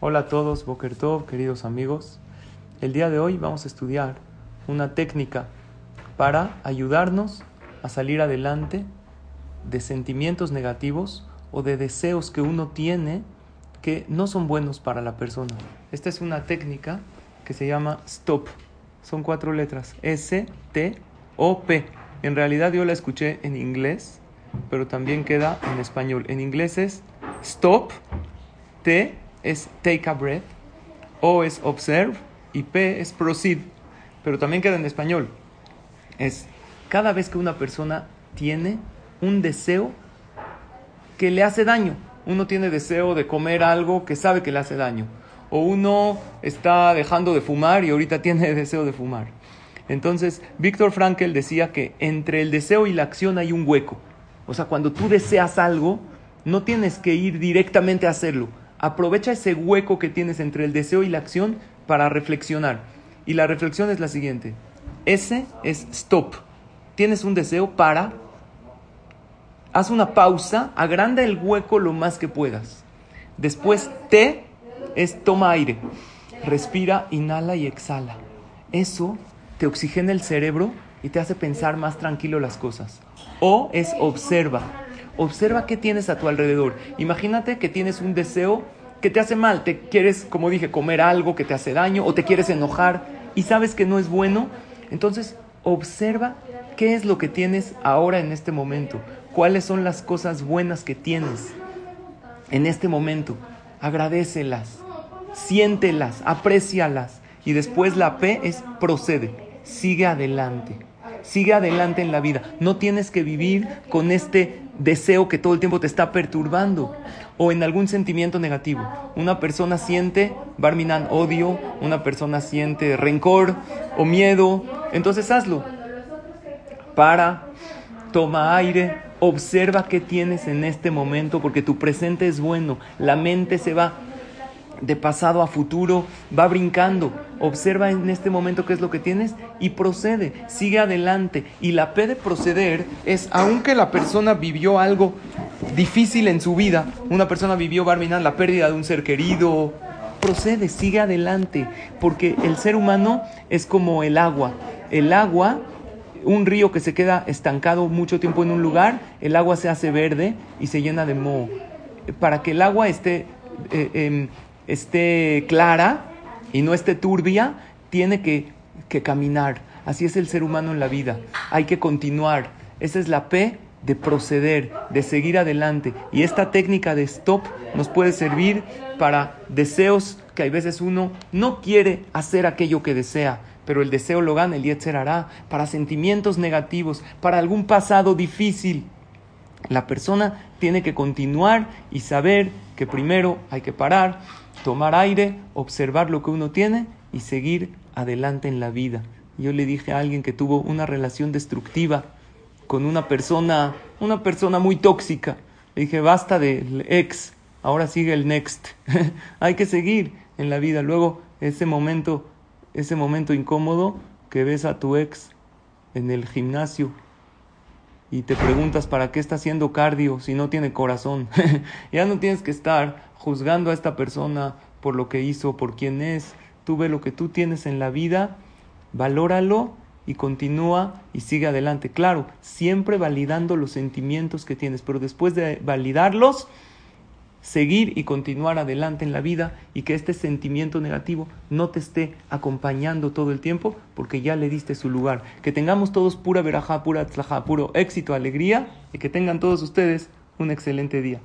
Hola a todos, Boker Tov, queridos amigos. El día de hoy vamos a estudiar una técnica para ayudarnos a salir adelante de sentimientos negativos o de deseos que uno tiene que no son buenos para la persona. Esta es una técnica que se llama STOP. Son cuatro letras. S-T-O-P. En realidad yo la escuché en inglés, pero también queda en español. En inglés es STOP, T es take a breath, O es observe y P es proceed. Pero también queda en español. Es cada vez que una persona tiene un deseo que le hace daño. Uno tiene deseo de comer algo que sabe que le hace daño. O uno está dejando de fumar y ahorita tiene deseo de fumar. Entonces, Víctor Frankel decía que entre el deseo y la acción hay un hueco. O sea, cuando tú deseas algo, no tienes que ir directamente a hacerlo. Aprovecha ese hueco que tienes entre el deseo y la acción para reflexionar. Y la reflexión es la siguiente. Ese es stop. Tienes un deseo para... Haz una pausa, agranda el hueco lo más que puedas. Después T es toma aire. Respira, inhala y exhala. Eso te oxigena el cerebro y te hace pensar más tranquilo las cosas. O es observa. Observa qué tienes a tu alrededor. Imagínate que tienes un deseo que te hace mal. Te quieres, como dije, comer algo que te hace daño o te quieres enojar y sabes que no es bueno. Entonces, observa qué es lo que tienes ahora en este momento. Cuáles son las cosas buenas que tienes en este momento. Agradecelas, siéntelas, aprécialas. Y después la P es procede, sigue adelante. Sigue adelante en la vida. No tienes que vivir con este deseo que todo el tiempo te está perturbando o en algún sentimiento negativo. Una persona siente, Barminan, odio, una persona siente rencor o miedo, entonces hazlo. Para, toma aire, observa qué tienes en este momento porque tu presente es bueno, la mente se va de pasado a futuro, va brincando. Observa en este momento qué es lo que tienes y procede, sigue adelante. Y la P de proceder es, aunque la persona vivió algo difícil en su vida, una persona vivió, Barminan, la pérdida de un ser querido, procede, sigue adelante, porque el ser humano es como el agua. El agua, un río que se queda estancado mucho tiempo en un lugar, el agua se hace verde y se llena de moho. Para que el agua esté... Eh, em, esté clara y no esté turbia, tiene que, que caminar. Así es el ser humano en la vida. Hay que continuar. Esa es la P de proceder, de seguir adelante. Y esta técnica de stop nos puede servir para deseos que a veces uno no quiere hacer aquello que desea, pero el deseo lo gana, el Yetzer hará, para sentimientos negativos, para algún pasado difícil. La persona tiene que continuar y saber que primero hay que parar, tomar aire, observar lo que uno tiene y seguir adelante en la vida. Yo le dije a alguien que tuvo una relación destructiva con una persona, una persona muy tóxica. Le dije, basta del ex, ahora sigue el next. Hay que seguir en la vida. Luego, ese momento, ese momento incómodo que ves a tu ex en el gimnasio y te preguntas para qué está haciendo cardio si no tiene corazón. ya no tienes que estar juzgando a esta persona por lo que hizo, por quién es. Tú ve lo que tú tienes en la vida, valóralo y continúa y sigue adelante. Claro, siempre validando los sentimientos que tienes, pero después de validarlos, seguir y continuar adelante en la vida y que este sentimiento negativo no te esté acompañando todo el tiempo porque ya le diste su lugar. Que tengamos todos pura verajá, pura tzlajá, puro éxito, alegría y que tengan todos ustedes un excelente día.